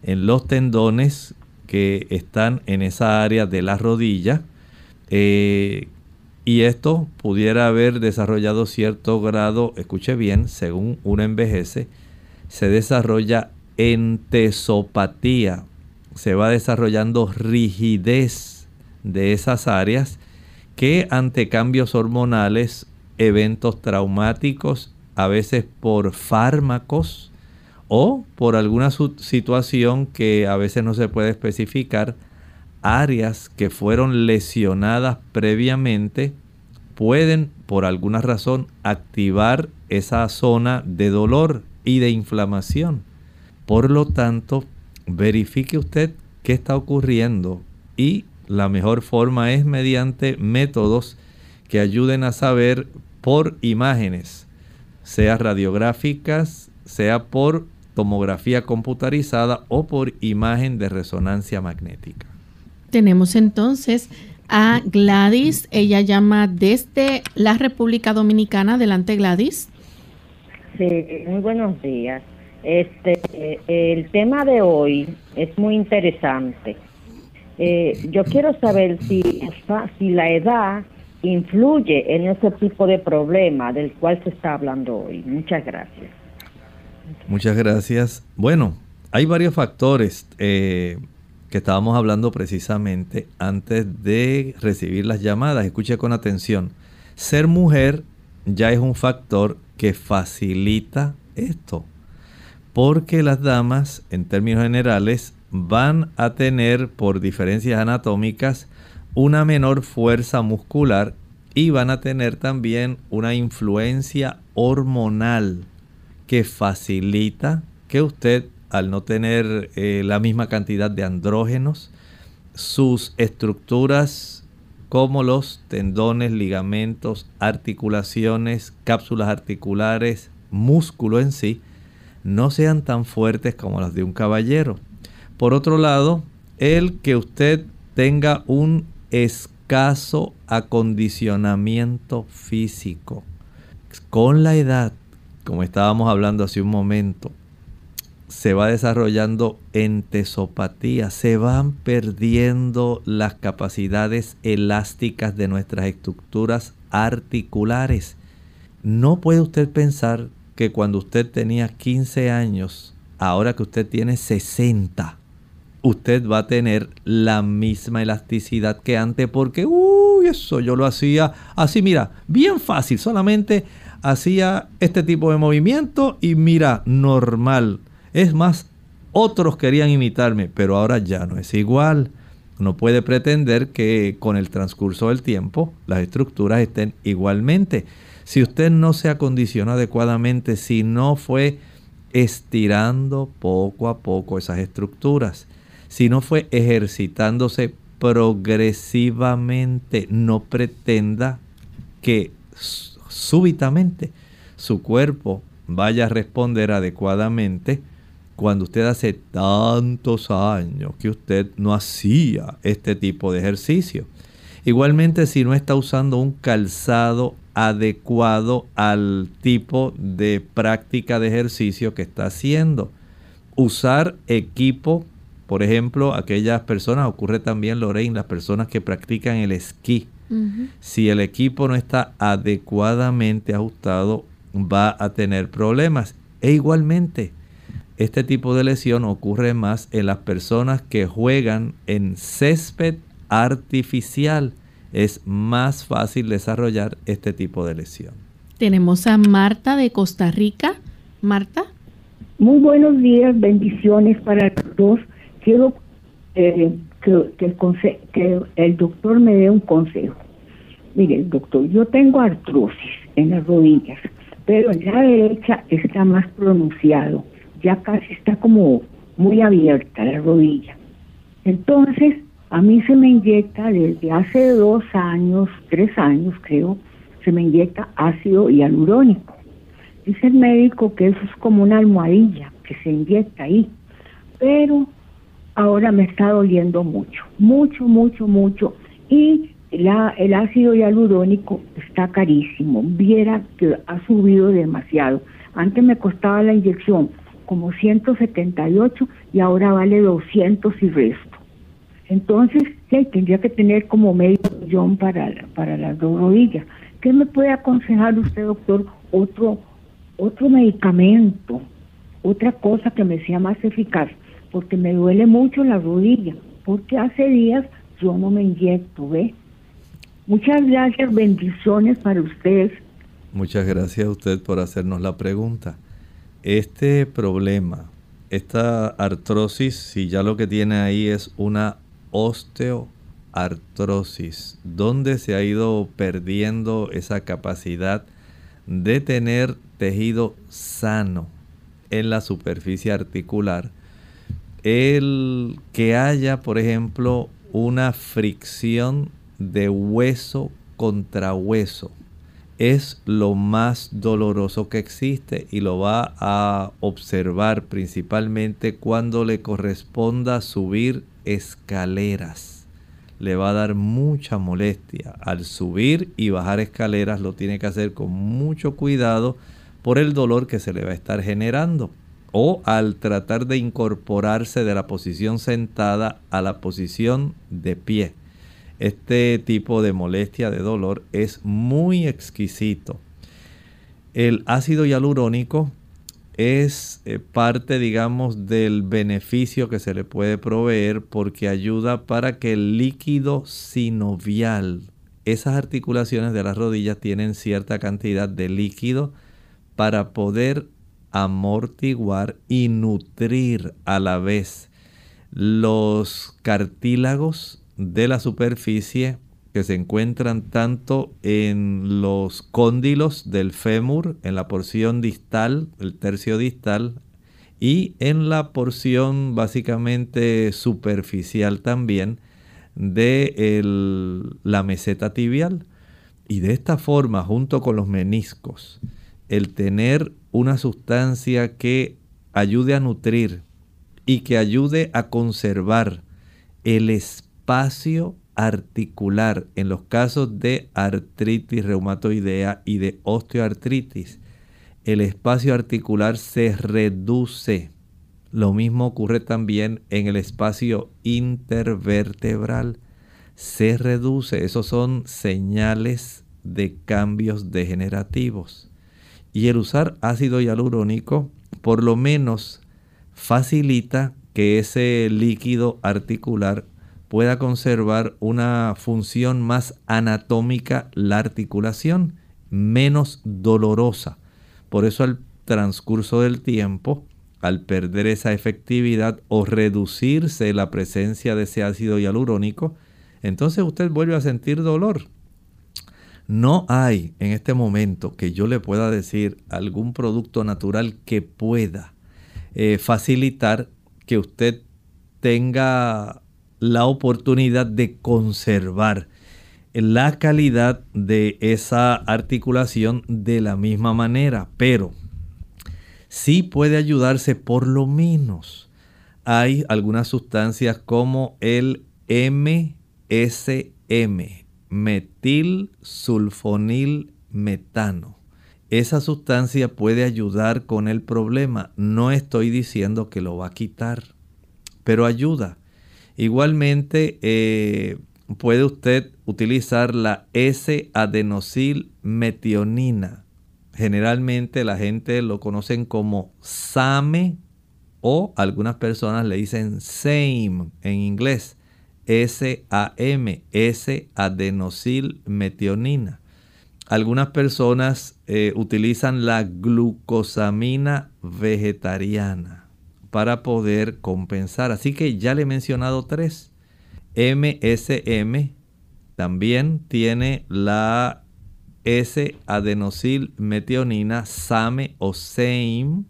en los tendones que están en esa área de la rodilla. Eh, y esto pudiera haber desarrollado cierto grado, escuche bien, según uno envejece, se desarrolla entesopatía, se va desarrollando rigidez de esas áreas que ante cambios hormonales, eventos traumáticos, a veces por fármacos o por alguna situación que a veces no se puede especificar, áreas que fueron lesionadas previamente pueden por alguna razón activar esa zona de dolor y de inflamación. Por lo tanto, verifique usted qué está ocurriendo y la mejor forma es mediante métodos que ayuden a saber por imágenes, sea radiográficas, sea por tomografía computarizada o por imagen de resonancia magnética. Tenemos entonces a Gladys. Ella llama desde la República Dominicana. Adelante, Gladys. Sí, muy buenos días. Este, el tema de hoy es muy interesante. Eh, yo quiero saber si, si la edad influye en ese tipo de problema del cual se está hablando hoy. Muchas gracias. Muchas gracias. Bueno, hay varios factores. Eh, que estábamos hablando precisamente antes de recibir las llamadas. Escuche con atención. Ser mujer ya es un factor que facilita esto. Porque las damas, en términos generales, van a tener por diferencias anatómicas una menor fuerza muscular y van a tener también una influencia hormonal que facilita que usted al no tener eh, la misma cantidad de andrógenos, sus estructuras como los tendones, ligamentos, articulaciones, cápsulas articulares, músculo en sí, no sean tan fuertes como las de un caballero. Por otro lado, el que usted tenga un escaso acondicionamiento físico. Con la edad, como estábamos hablando hace un momento, se va desarrollando entesopatía, se van perdiendo las capacidades elásticas de nuestras estructuras articulares. No puede usted pensar que cuando usted tenía 15 años, ahora que usted tiene 60, usted va a tener la misma elasticidad que antes porque, uy, eso yo lo hacía así, mira, bien fácil, solamente hacía este tipo de movimiento y mira, normal es más, otros querían imitarme, pero ahora ya no es igual. No puede pretender que con el transcurso del tiempo las estructuras estén igualmente. Si usted no se acondiciona adecuadamente, si no fue estirando poco a poco esas estructuras, si no fue ejercitándose progresivamente, no pretenda que súbitamente su cuerpo vaya a responder adecuadamente cuando usted hace tantos años que usted no hacía este tipo de ejercicio. Igualmente si no está usando un calzado adecuado al tipo de práctica de ejercicio que está haciendo. Usar equipo, por ejemplo, aquellas personas, ocurre también Lorraine, las personas que practican el esquí. Si el equipo no está adecuadamente ajustado, va a tener problemas. E igualmente, este tipo de lesión ocurre más en las personas que juegan en césped artificial. Es más fácil desarrollar este tipo de lesión. Tenemos a Marta de Costa Rica. Marta. Muy buenos días, bendiciones para todos. Quiero eh, que, el que el doctor me dé un consejo. Mire, doctor, yo tengo artrosis en las rodillas, pero en la derecha está más pronunciado ya casi está como muy abierta la rodilla. Entonces, a mí se me inyecta desde hace dos años, tres años creo, se me inyecta ácido hialurónico. Dice el médico que eso es como una almohadilla que se inyecta ahí, pero ahora me está doliendo mucho, mucho, mucho, mucho. Y el ácido hialurónico está carísimo. Viera que ha subido demasiado. Antes me costaba la inyección como 178 y ahora vale 200 y resto. Entonces, sí, tendría que tener como medio millón para, para las dos rodillas. ¿Qué me puede aconsejar usted, doctor? Otro, otro medicamento, otra cosa que me sea más eficaz, porque me duele mucho la rodilla, porque hace días yo no me inyecto, ¿ve? Muchas gracias, bendiciones para ustedes. Muchas gracias a usted por hacernos la pregunta. Este problema, esta artrosis, si ya lo que tiene ahí es una osteoartrosis, donde se ha ido perdiendo esa capacidad de tener tejido sano en la superficie articular, el que haya, por ejemplo, una fricción de hueso contra hueso es lo más doloroso que existe y lo va a observar principalmente cuando le corresponda subir escaleras. Le va a dar mucha molestia. Al subir y bajar escaleras lo tiene que hacer con mucho cuidado por el dolor que se le va a estar generando. O al tratar de incorporarse de la posición sentada a la posición de pie este tipo de molestia, de dolor, es muy exquisito. El ácido hialurónico es eh, parte, digamos, del beneficio que se le puede proveer porque ayuda para que el líquido sinovial, esas articulaciones de las rodillas tienen cierta cantidad de líquido para poder amortiguar y nutrir a la vez los cartílagos de la superficie que se encuentran tanto en los cóndilos del fémur, en la porción distal, el tercio distal, y en la porción básicamente superficial también de la meseta tibial. Y de esta forma, junto con los meniscos, el tener una sustancia que ayude a nutrir y que ayude a conservar el espacio articular en los casos de artritis reumatoidea y de osteoartritis. El espacio articular se reduce. Lo mismo ocurre también en el espacio intervertebral. Se reduce. Esos son señales de cambios degenerativos. Y el usar ácido hialurónico por lo menos facilita que ese líquido articular pueda conservar una función más anatómica la articulación, menos dolorosa. Por eso al transcurso del tiempo, al perder esa efectividad o reducirse la presencia de ese ácido hialurónico, entonces usted vuelve a sentir dolor. No hay en este momento que yo le pueda decir algún producto natural que pueda eh, facilitar que usted tenga la oportunidad de conservar la calidad de esa articulación de la misma manera, pero sí puede ayudarse por lo menos. Hay algunas sustancias como el MSM, metil sulfonil metano. Esa sustancia puede ayudar con el problema. No estoy diciendo que lo va a quitar, pero ayuda. Igualmente, eh, puede usted utilizar la S-adenosil metionina. Generalmente la gente lo conocen como SAME o algunas personas le dicen SAME en inglés. S-A-M, S-adenosil metionina. Algunas personas eh, utilizan la glucosamina vegetariana para poder compensar. Así que ya le he mencionado tres. MSM también tiene la S-adenosil metionina, SAME o SAME.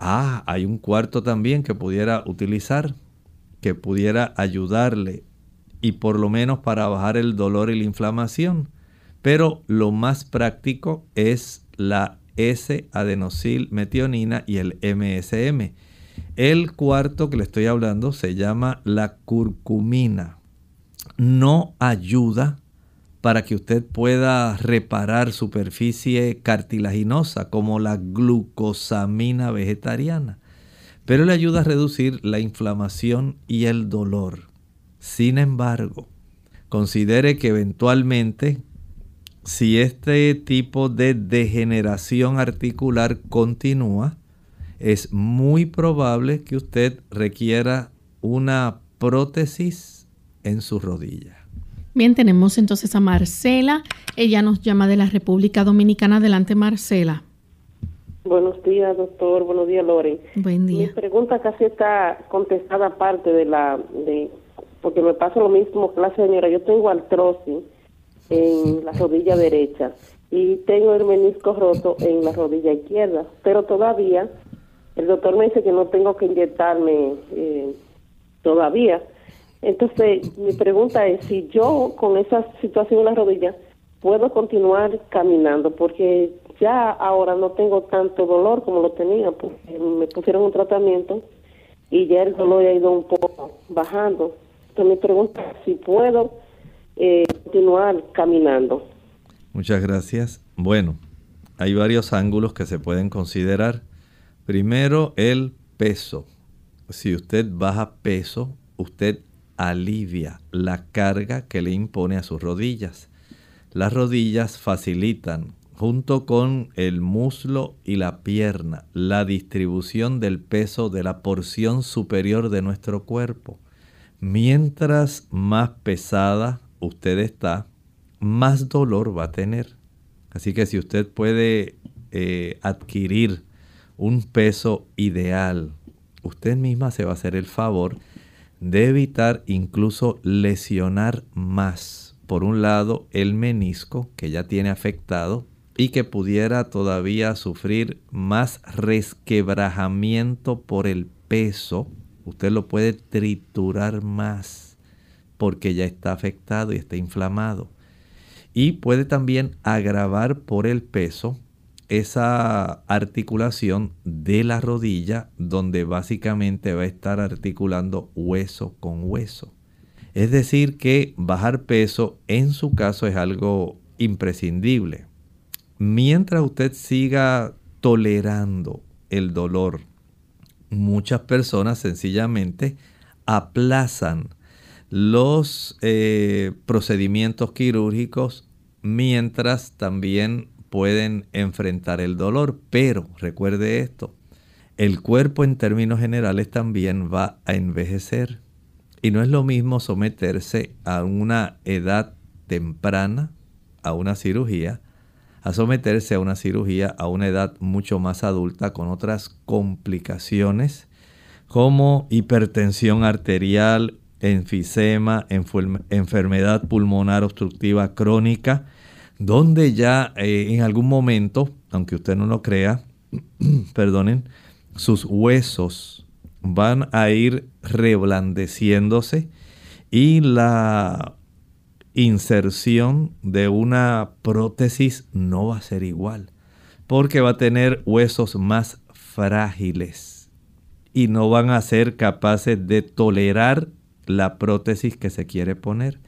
Ah, hay un cuarto también que pudiera utilizar, que pudiera ayudarle y por lo menos para bajar el dolor y la inflamación. Pero lo más práctico es la S-adenosilmetionina y el MSM. El cuarto que le estoy hablando se llama la curcumina. No ayuda para que usted pueda reparar superficie cartilaginosa como la glucosamina vegetariana, pero le ayuda a reducir la inflamación y el dolor. Sin embargo, considere que eventualmente si este tipo de degeneración articular continúa, es muy probable que usted requiera una prótesis en su rodilla. Bien, tenemos entonces a Marcela. Ella nos llama de la República Dominicana. Adelante, Marcela. Buenos días, doctor. Buenos días, Loren. Buen día. Mi pregunta casi está contestada aparte de la... de porque me pasa lo mismo que la señora. Yo tengo artrosis en la rodilla derecha y tengo el menisco roto en la rodilla izquierda, pero todavía el doctor me dice que no tengo que inyectarme eh, todavía. Entonces, mi pregunta es si yo con esa situación en la rodilla puedo continuar caminando, porque ya ahora no tengo tanto dolor como lo tenía, porque me pusieron un tratamiento y ya el dolor ha ido un poco bajando. Entonces, mi pregunta es si puedo eh, continuar caminando. Muchas gracias. Bueno, hay varios ángulos que se pueden considerar. Primero, el peso. Si usted baja peso, usted alivia la carga que le impone a sus rodillas. Las rodillas facilitan, junto con el muslo y la pierna, la distribución del peso de la porción superior de nuestro cuerpo. Mientras más pesada usted está, más dolor va a tener. Así que si usted puede eh, adquirir un peso ideal, usted misma se va a hacer el favor de evitar incluso lesionar más, por un lado, el menisco que ya tiene afectado y que pudiera todavía sufrir más resquebrajamiento por el peso, usted lo puede triturar más porque ya está afectado y está inflamado. Y puede también agravar por el peso esa articulación de la rodilla donde básicamente va a estar articulando hueso con hueso. Es decir, que bajar peso en su caso es algo imprescindible. Mientras usted siga tolerando el dolor, muchas personas sencillamente aplazan los eh, procedimientos quirúrgicos mientras también pueden enfrentar el dolor. Pero recuerde esto, el cuerpo en términos generales también va a envejecer. Y no es lo mismo someterse a una edad temprana, a una cirugía, a someterse a una cirugía a una edad mucho más adulta con otras complicaciones como hipertensión arterial, enfisema, enfermedad pulmonar obstructiva crónica, donde ya eh, en algún momento, aunque usted no lo crea, perdonen, sus huesos van a ir reblandeciéndose y la inserción de una prótesis no va a ser igual, porque va a tener huesos más frágiles y no van a ser capaces de tolerar la prótesis que se quiere poner.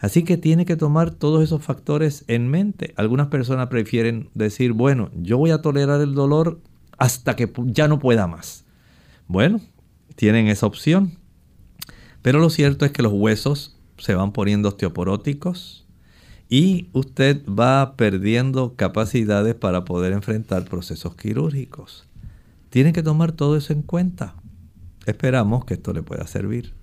Así que tiene que tomar todos esos factores en mente. Algunas personas prefieren decir, bueno, yo voy a tolerar el dolor hasta que ya no pueda más. Bueno, tienen esa opción. Pero lo cierto es que los huesos se van poniendo osteoporóticos y usted va perdiendo capacidades para poder enfrentar procesos quirúrgicos. Tiene que tomar todo eso en cuenta. Esperamos que esto le pueda servir.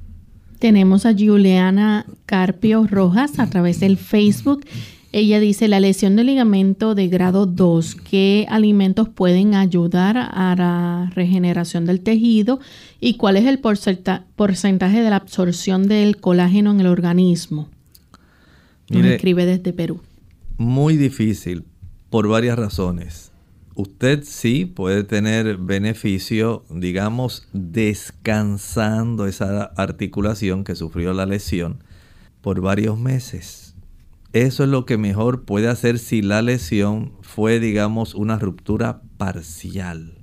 Tenemos a Juliana Carpio Rojas a través del Facebook. Ella dice, la lesión del ligamento de grado 2, ¿qué alimentos pueden ayudar a la regeneración del tejido y cuál es el porcentaje de la absorción del colágeno en el organismo? Nos escribe desde Perú. Muy difícil por varias razones usted sí puede tener beneficio, digamos, descansando esa articulación que sufrió la lesión por varios meses. eso es lo que mejor puede hacer si la lesión fue, digamos, una ruptura parcial.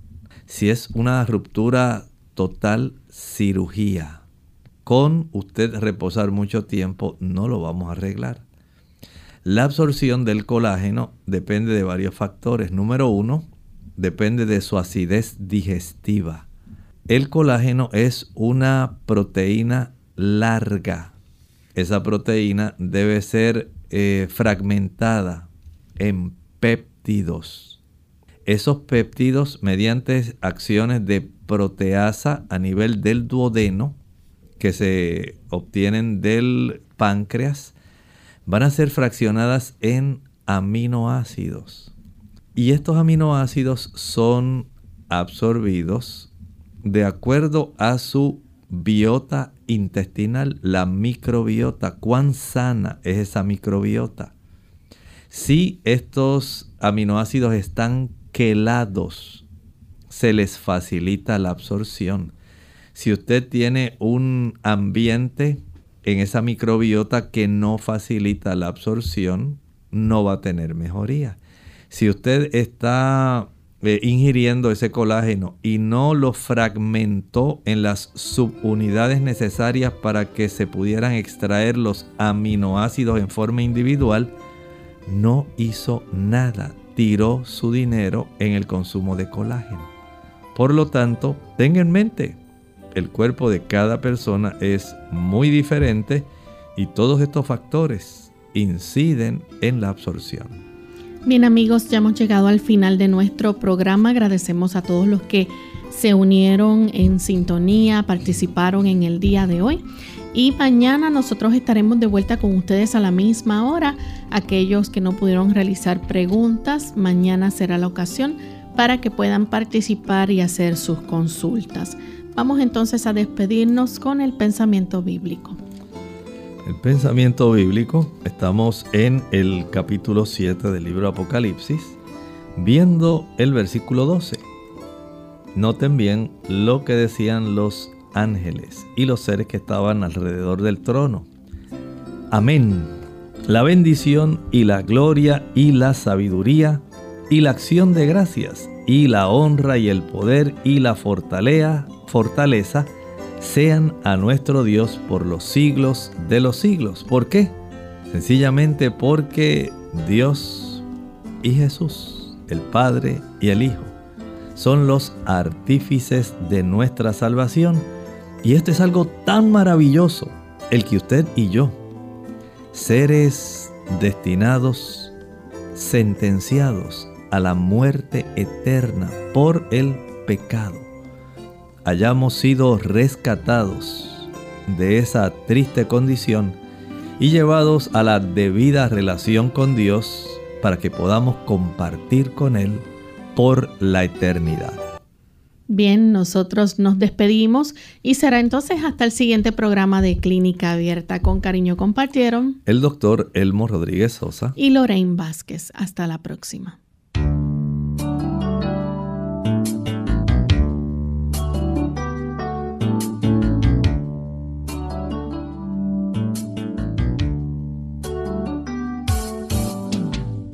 Si es una ruptura total, cirugía. Con usted reposar mucho tiempo no lo vamos a arreglar. La absorción del colágeno depende de varios factores. Número uno, depende de su acidez digestiva. El colágeno es una proteína larga. Esa proteína debe ser eh, fragmentada en péptidos. Esos péptidos, mediante acciones de proteasa a nivel del duodeno, que se obtienen del páncreas, van a ser fraccionadas en aminoácidos. Y estos aminoácidos son absorbidos de acuerdo a su biota intestinal, la microbiota. ¿Cuán sana es esa microbiota? Si estos aminoácidos están quelados, se les facilita la absorción. Si usted tiene un ambiente en esa microbiota que no facilita la absorción, no va a tener mejoría. Si usted está eh, ingiriendo ese colágeno y no lo fragmentó en las subunidades necesarias para que se pudieran extraer los aminoácidos en forma individual, no hizo nada, tiró su dinero en el consumo de colágeno. Por lo tanto, tenga en mente, el cuerpo de cada persona es muy diferente y todos estos factores inciden en la absorción. Bien amigos, ya hemos llegado al final de nuestro programa. Agradecemos a todos los que se unieron en sintonía, participaron en el día de hoy. Y mañana nosotros estaremos de vuelta con ustedes a la misma hora. Aquellos que no pudieron realizar preguntas, mañana será la ocasión para que puedan participar y hacer sus consultas. Vamos entonces a despedirnos con el pensamiento bíblico. El pensamiento bíblico, estamos en el capítulo 7 del libro Apocalipsis, viendo el versículo 12. Noten bien lo que decían los ángeles y los seres que estaban alrededor del trono. Amén. La bendición y la gloria y la sabiduría y la acción de gracias y la honra y el poder y la fortaleza, fortaleza sean a nuestro Dios por los siglos de los siglos. ¿Por qué? Sencillamente porque Dios y Jesús, el Padre y el Hijo, son los artífices de nuestra salvación. Y esto es algo tan maravilloso, el que usted y yo, seres destinados, sentenciados a la muerte eterna por el pecado, hayamos sido rescatados de esa triste condición y llevados a la debida relación con Dios para que podamos compartir con Él por la eternidad. Bien, nosotros nos despedimos y será entonces hasta el siguiente programa de Clínica Abierta. Con cariño compartieron el doctor Elmo Rodríguez Sosa y Lorraine Vázquez. Hasta la próxima.